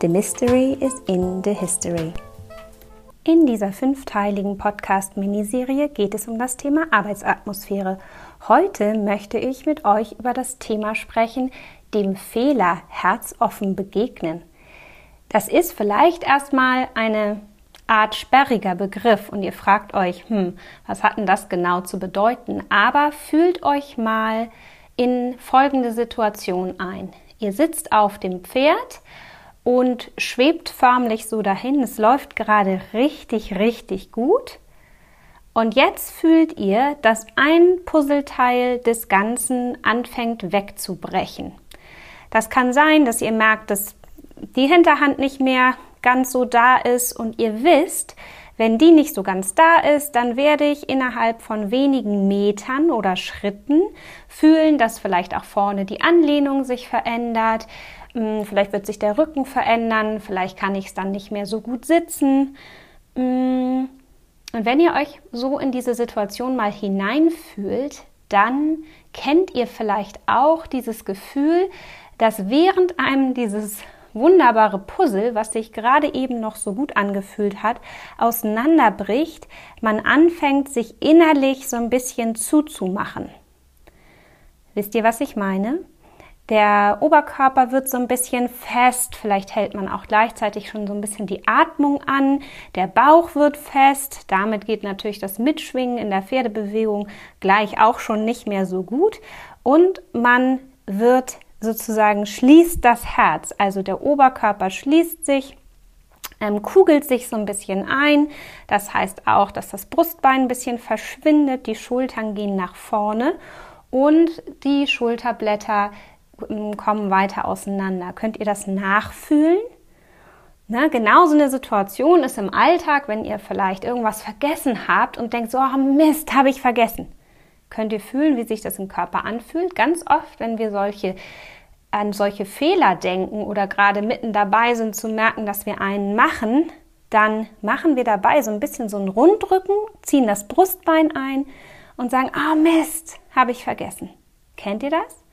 The Mystery is in the History. In dieser fünfteiligen Podcast-Miniserie geht es um das Thema Arbeitsatmosphäre. Heute möchte ich mit euch über das Thema sprechen, dem Fehler herzoffen begegnen. Das ist vielleicht erstmal eine Art sperriger Begriff und ihr fragt euch, hm, was hat denn das genau zu bedeuten? Aber fühlt euch mal in folgende Situation ein. Ihr sitzt auf dem Pferd, und schwebt förmlich so dahin. Es läuft gerade richtig, richtig gut. Und jetzt fühlt ihr, dass ein Puzzleteil des Ganzen anfängt wegzubrechen. Das kann sein, dass ihr merkt, dass die Hinterhand nicht mehr ganz so da ist und ihr wisst, wenn die nicht so ganz da ist, dann werde ich innerhalb von wenigen Metern oder Schritten fühlen, dass vielleicht auch vorne die Anlehnung sich verändert, vielleicht wird sich der Rücken verändern, vielleicht kann ich es dann nicht mehr so gut sitzen. Hm, und wenn ihr euch so in diese Situation mal hineinfühlt, dann kennt ihr vielleicht auch dieses Gefühl, dass während einem dieses wunderbare Puzzle, was sich gerade eben noch so gut angefühlt hat, auseinanderbricht, man anfängt, sich innerlich so ein bisschen zuzumachen. Wisst ihr, was ich meine? Der Oberkörper wird so ein bisschen fest, vielleicht hält man auch gleichzeitig schon so ein bisschen die Atmung an. Der Bauch wird fest, damit geht natürlich das Mitschwingen in der Pferdebewegung gleich auch schon nicht mehr so gut. Und man wird sozusagen schließt das Herz, also der Oberkörper schließt sich, ähm, kugelt sich so ein bisschen ein. Das heißt auch, dass das Brustbein ein bisschen verschwindet, die Schultern gehen nach vorne und die Schulterblätter kommen weiter auseinander. Könnt ihr das nachfühlen? Ne, genau so eine Situation ist im Alltag, wenn ihr vielleicht irgendwas vergessen habt und denkt, so oh Mist, habe ich vergessen. Könnt ihr fühlen, wie sich das im Körper anfühlt? Ganz oft, wenn wir solche an solche Fehler denken oder gerade mitten dabei sind zu merken, dass wir einen machen, dann machen wir dabei so ein bisschen so einen Rundrücken, ziehen das Brustbein ein und sagen, ah oh Mist, habe ich vergessen. Kennt ihr das?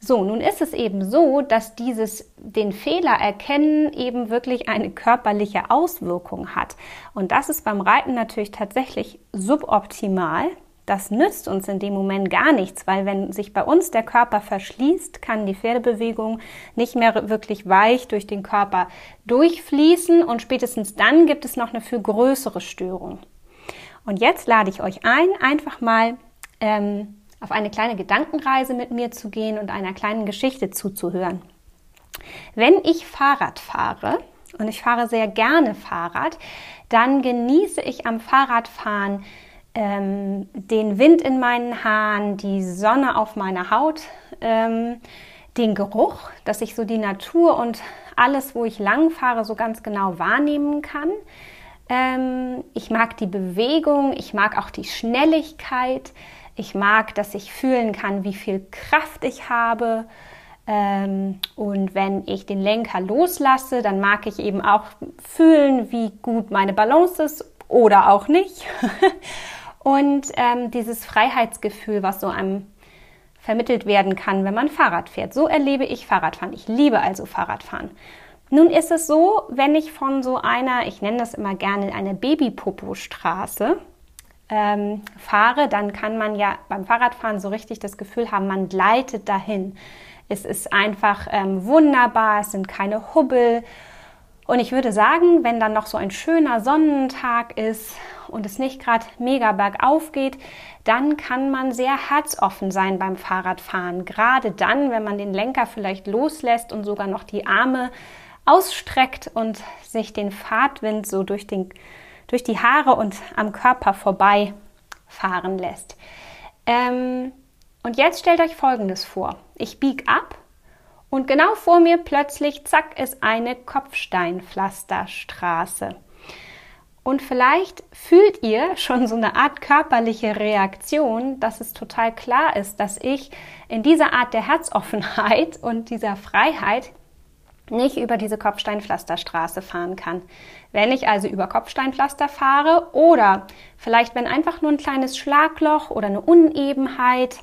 So, nun ist es eben so, dass dieses den Fehler erkennen eben wirklich eine körperliche Auswirkung hat. Und das ist beim Reiten natürlich tatsächlich suboptimal. Das nützt uns in dem Moment gar nichts, weil wenn sich bei uns der Körper verschließt, kann die Pferdebewegung nicht mehr wirklich weich durch den Körper durchfließen und spätestens dann gibt es noch eine viel größere Störung. Und jetzt lade ich euch ein, einfach mal ähm, auf eine kleine Gedankenreise mit mir zu gehen und einer kleinen Geschichte zuzuhören. Wenn ich Fahrrad fahre, und ich fahre sehr gerne Fahrrad, dann genieße ich am Fahrradfahren ähm, den Wind in meinen Haaren, die Sonne auf meiner Haut, ähm, den Geruch, dass ich so die Natur und alles, wo ich lang fahre, so ganz genau wahrnehmen kann. Ähm, ich mag die Bewegung, ich mag auch die Schnelligkeit. Ich mag, dass ich fühlen kann, wie viel Kraft ich habe. Ähm, und wenn ich den Lenker loslasse, dann mag ich eben auch fühlen, wie gut meine Balance ist oder auch nicht. und ähm, dieses Freiheitsgefühl, was so einem vermittelt werden kann, wenn man Fahrrad fährt. So erlebe ich Fahrradfahren. Ich liebe also Fahrradfahren. Nun ist es so, wenn ich von so einer, ich nenne das immer gerne eine Babypopo-Straße, ähm, fahre, dann kann man ja beim Fahrradfahren so richtig das Gefühl haben, man gleitet dahin. Es ist einfach ähm, wunderbar, es sind keine Hubbel. Und ich würde sagen, wenn dann noch so ein schöner Sonnentag ist und es nicht gerade mega bergauf geht, dann kann man sehr herzoffen sein beim Fahrradfahren. Gerade dann, wenn man den Lenker vielleicht loslässt und sogar noch die Arme ausstreckt und sich den Fahrtwind so durch den durch die Haare und am Körper vorbei fahren lässt. Ähm, und jetzt stellt euch Folgendes vor. Ich biege ab und genau vor mir plötzlich, zack, ist eine Kopfsteinpflasterstraße. Und vielleicht fühlt ihr schon so eine Art körperliche Reaktion, dass es total klar ist, dass ich in dieser Art der Herzoffenheit und dieser Freiheit nicht über diese Kopfsteinpflasterstraße fahren kann. Wenn ich also über Kopfsteinpflaster fahre oder vielleicht wenn einfach nur ein kleines Schlagloch oder eine Unebenheit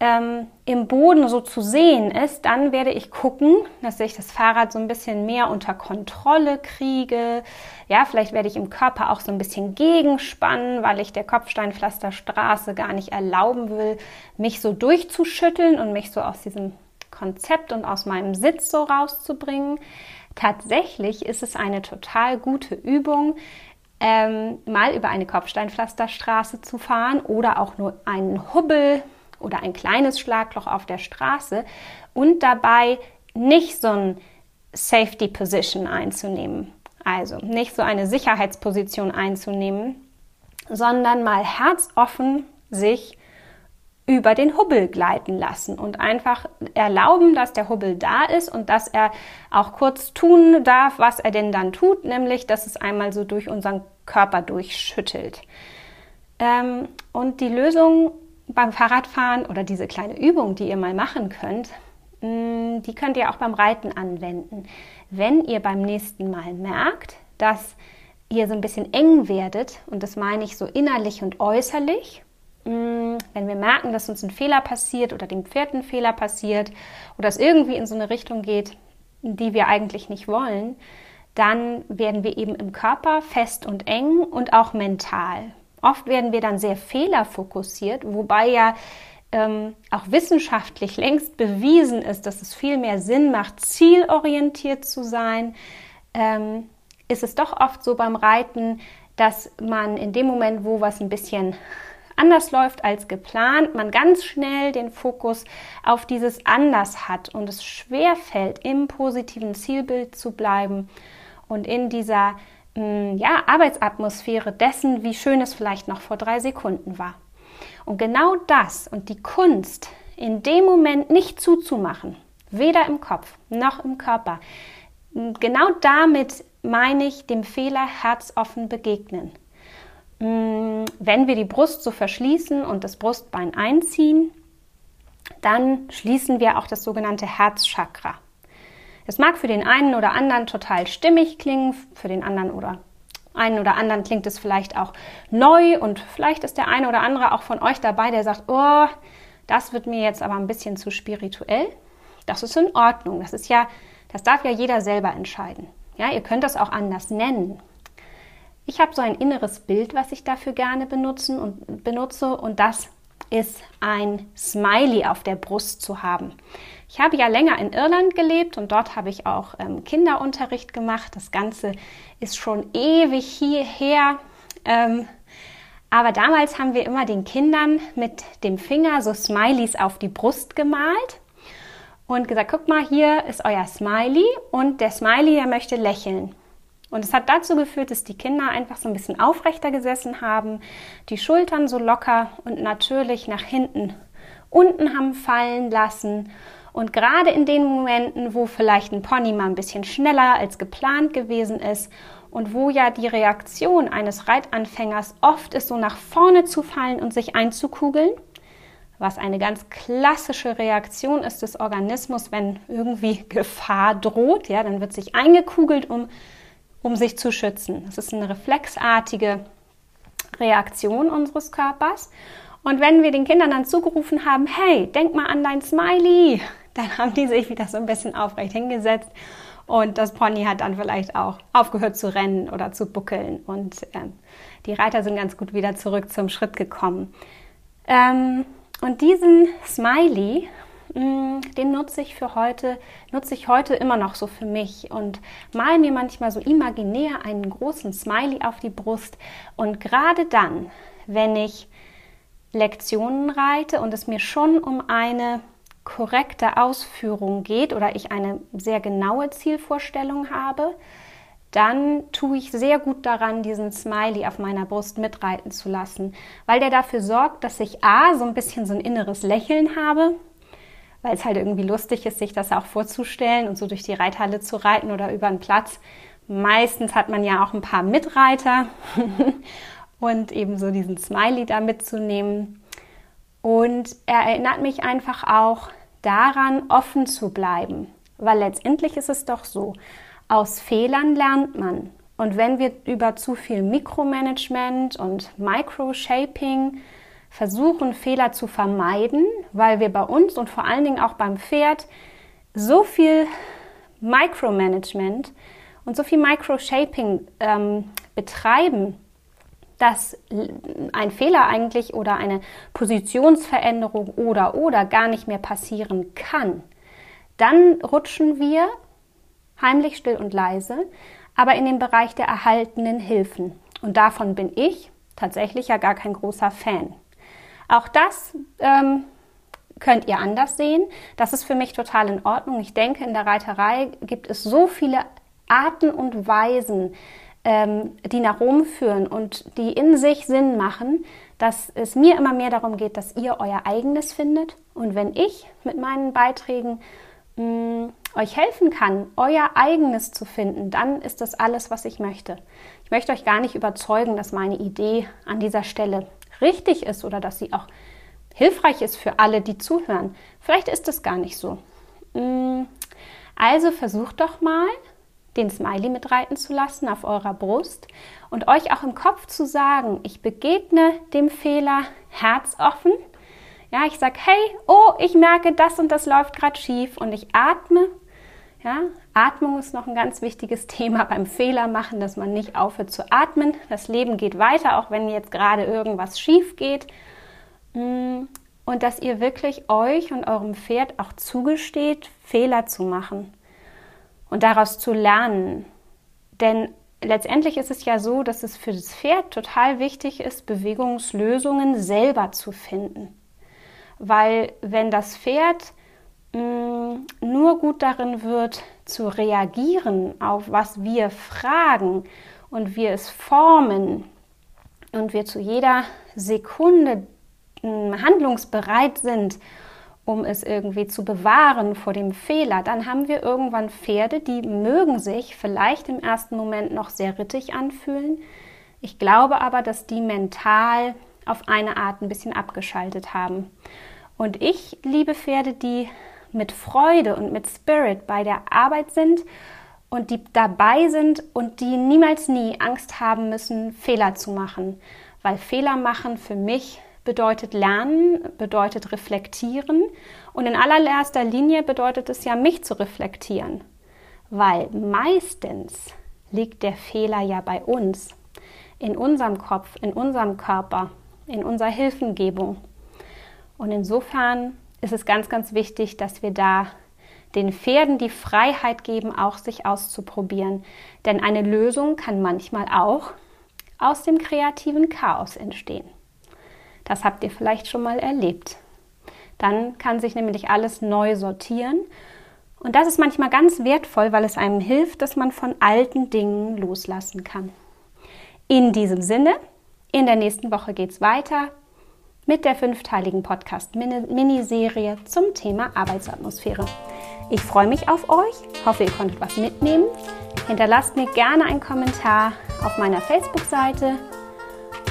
ähm, im Boden so zu sehen ist, dann werde ich gucken, dass ich das Fahrrad so ein bisschen mehr unter Kontrolle kriege. Ja, vielleicht werde ich im Körper auch so ein bisschen gegenspannen, weil ich der Kopfsteinpflasterstraße gar nicht erlauben will, mich so durchzuschütteln und mich so aus diesem Konzept und aus meinem Sitz so rauszubringen. Tatsächlich ist es eine total gute Übung, ähm, mal über eine Kopfsteinpflasterstraße zu fahren oder auch nur einen Hubbel oder ein kleines Schlagloch auf der Straße und dabei nicht so ein Safety Position einzunehmen. Also nicht so eine Sicherheitsposition einzunehmen, sondern mal herzoffen sich über den Hubbel gleiten lassen und einfach erlauben, dass der Hubbel da ist und dass er auch kurz tun darf, was er denn dann tut, nämlich dass es einmal so durch unseren Körper durchschüttelt. Ähm, und die Lösung beim Fahrradfahren oder diese kleine Übung, die ihr mal machen könnt, mm, die könnt ihr auch beim Reiten anwenden. Wenn ihr beim nächsten Mal merkt, dass ihr so ein bisschen eng werdet, und das meine ich so innerlich und äußerlich, wenn wir merken, dass uns ein Fehler passiert oder dem Pferd ein Fehler passiert oder es irgendwie in so eine Richtung geht, die wir eigentlich nicht wollen, dann werden wir eben im Körper fest und eng und auch mental. Oft werden wir dann sehr fehlerfokussiert, wobei ja ähm, auch wissenschaftlich längst bewiesen ist, dass es viel mehr Sinn macht, zielorientiert zu sein. Ähm, ist es doch oft so beim Reiten, dass man in dem Moment, wo was ein bisschen anders läuft als geplant, man ganz schnell den Fokus auf dieses anders hat und es schwer fällt, im positiven Zielbild zu bleiben und in dieser mm, ja, Arbeitsatmosphäre dessen, wie schön es vielleicht noch vor drei Sekunden war. Und genau das und die Kunst, in dem Moment nicht zuzumachen, weder im Kopf noch im Körper, genau damit meine ich dem Fehler herzoffen begegnen. Mm, wenn wir die Brust so verschließen und das Brustbein einziehen, dann schließen wir auch das sogenannte Herzchakra. Es mag für den einen oder anderen total stimmig klingen, für den anderen oder einen oder anderen klingt es vielleicht auch neu und vielleicht ist der eine oder andere auch von euch dabei, der sagt, oh, das wird mir jetzt aber ein bisschen zu spirituell. Das ist in Ordnung. Das ist ja, das darf ja jeder selber entscheiden. Ja, ihr könnt das auch anders nennen. Ich habe so ein inneres Bild, was ich dafür gerne benutzen und benutze und das ist ein Smiley auf der Brust zu haben. Ich habe ja länger in Irland gelebt und dort habe ich auch ähm, Kinderunterricht gemacht. Das Ganze ist schon ewig hierher. Ähm, aber damals haben wir immer den Kindern mit dem Finger so Smileys auf die Brust gemalt und gesagt, guck mal, hier ist euer Smiley und der Smiley, der möchte lächeln. Und es hat dazu geführt, dass die Kinder einfach so ein bisschen aufrechter gesessen haben, die Schultern so locker und natürlich nach hinten unten haben fallen lassen. Und gerade in den Momenten, wo vielleicht ein Pony mal ein bisschen schneller als geplant gewesen ist und wo ja die Reaktion eines Reitanfängers oft ist, so nach vorne zu fallen und sich einzukugeln, was eine ganz klassische Reaktion ist des Organismus, wenn irgendwie Gefahr droht, ja, dann wird sich eingekugelt, um um sich zu schützen. Es ist eine reflexartige Reaktion unseres Körpers. Und wenn wir den Kindern dann zugerufen haben, hey, denk mal an dein Smiley, dann haben die sich wieder so ein bisschen aufrecht hingesetzt und das Pony hat dann vielleicht auch aufgehört zu rennen oder zu buckeln und äh, die Reiter sind ganz gut wieder zurück zum Schritt gekommen. Ähm, und diesen Smiley den nutze ich für heute, nutze ich heute immer noch so für mich und mal mir manchmal so imaginär einen großen Smiley auf die Brust. Und gerade dann, wenn ich Lektionen reite und es mir schon um eine korrekte Ausführung geht oder ich eine sehr genaue Zielvorstellung habe, dann tue ich sehr gut daran, diesen Smiley auf meiner Brust mitreiten zu lassen, weil der dafür sorgt, dass ich A, so ein bisschen so ein inneres Lächeln habe, weil es halt irgendwie lustig ist, sich das auch vorzustellen und so durch die Reithalle zu reiten oder über einen Platz. Meistens hat man ja auch ein paar Mitreiter und eben so diesen Smiley da mitzunehmen. Und er erinnert mich einfach auch daran, offen zu bleiben, weil letztendlich ist es doch so, aus Fehlern lernt man. Und wenn wir über zu viel Mikromanagement und Microshaping versuchen, Fehler zu vermeiden, weil wir bei uns und vor allen Dingen auch beim Pferd so viel Micromanagement und so viel Microshaping ähm, betreiben, dass ein Fehler eigentlich oder eine Positionsveränderung oder oder gar nicht mehr passieren kann, dann rutschen wir heimlich still und leise, aber in den Bereich der erhaltenen Hilfen. Und davon bin ich tatsächlich ja gar kein großer Fan. Auch das ähm, könnt ihr anders sehen. Das ist für mich total in Ordnung. Ich denke, in der Reiterei gibt es so viele Arten und Weisen, ähm, die nach Rom führen und die in sich Sinn machen, dass es mir immer mehr darum geht, dass ihr euer eigenes findet. Und wenn ich mit meinen Beiträgen mm, euch helfen kann, euer eigenes zu finden, dann ist das alles, was ich möchte. Ich möchte euch gar nicht überzeugen, dass meine Idee an dieser Stelle richtig ist oder dass sie auch hilfreich ist für alle, die zuhören. Vielleicht ist es gar nicht so. Mm, also versucht doch mal, den Smiley mitreiten zu lassen auf eurer Brust und euch auch im Kopf zu sagen, ich begegne dem Fehler herzoffen. Ja, ich sage, hey, oh, ich merke, das und das läuft gerade schief und ich atme. Ja, Atmung ist noch ein ganz wichtiges Thema beim Fehler machen, dass man nicht aufhört zu atmen. Das Leben geht weiter, auch wenn jetzt gerade irgendwas schief geht. Mm, und dass ihr wirklich euch und eurem Pferd auch zugesteht, Fehler zu machen und daraus zu lernen. Denn letztendlich ist es ja so, dass es für das Pferd total wichtig ist, Bewegungslösungen selber zu finden. Weil wenn das Pferd mm, nur gut darin wird, zu reagieren auf was wir fragen und wir es formen und wir zu jeder Sekunde mh, mm, handlungsbereit sind um es irgendwie zu bewahren vor dem Fehler, dann haben wir irgendwann Pferde, die mögen sich vielleicht im ersten Moment noch sehr rittig anfühlen. Ich glaube aber, dass die mental auf eine Art ein bisschen abgeschaltet haben. Und ich liebe Pferde, die mit Freude und mit Spirit bei der Arbeit sind und die dabei sind und die niemals nie Angst haben müssen, Fehler zu machen. Weil Fehler machen für mich bedeutet lernen, bedeutet reflektieren und in allererster Linie bedeutet es ja, mich zu reflektieren, weil meistens liegt der Fehler ja bei uns, in unserem Kopf, in unserem Körper, in unserer Hilfengebung. Und insofern ist es ganz, ganz wichtig, dass wir da den Pferden die Freiheit geben, auch sich auszuprobieren. Denn eine Lösung kann manchmal auch aus dem kreativen Chaos entstehen. Das habt ihr vielleicht schon mal erlebt. Dann kann sich nämlich alles neu sortieren. Und das ist manchmal ganz wertvoll, weil es einem hilft, dass man von alten Dingen loslassen kann. In diesem Sinne, in der nächsten Woche geht es weiter mit der fünfteiligen Podcast-Miniserie zum Thema Arbeitsatmosphäre. Ich freue mich auf euch, hoffe, ihr konntet was mitnehmen. Hinterlasst mir gerne einen Kommentar auf meiner Facebook-Seite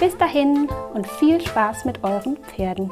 bis dahin und viel Spaß mit euren Pferden.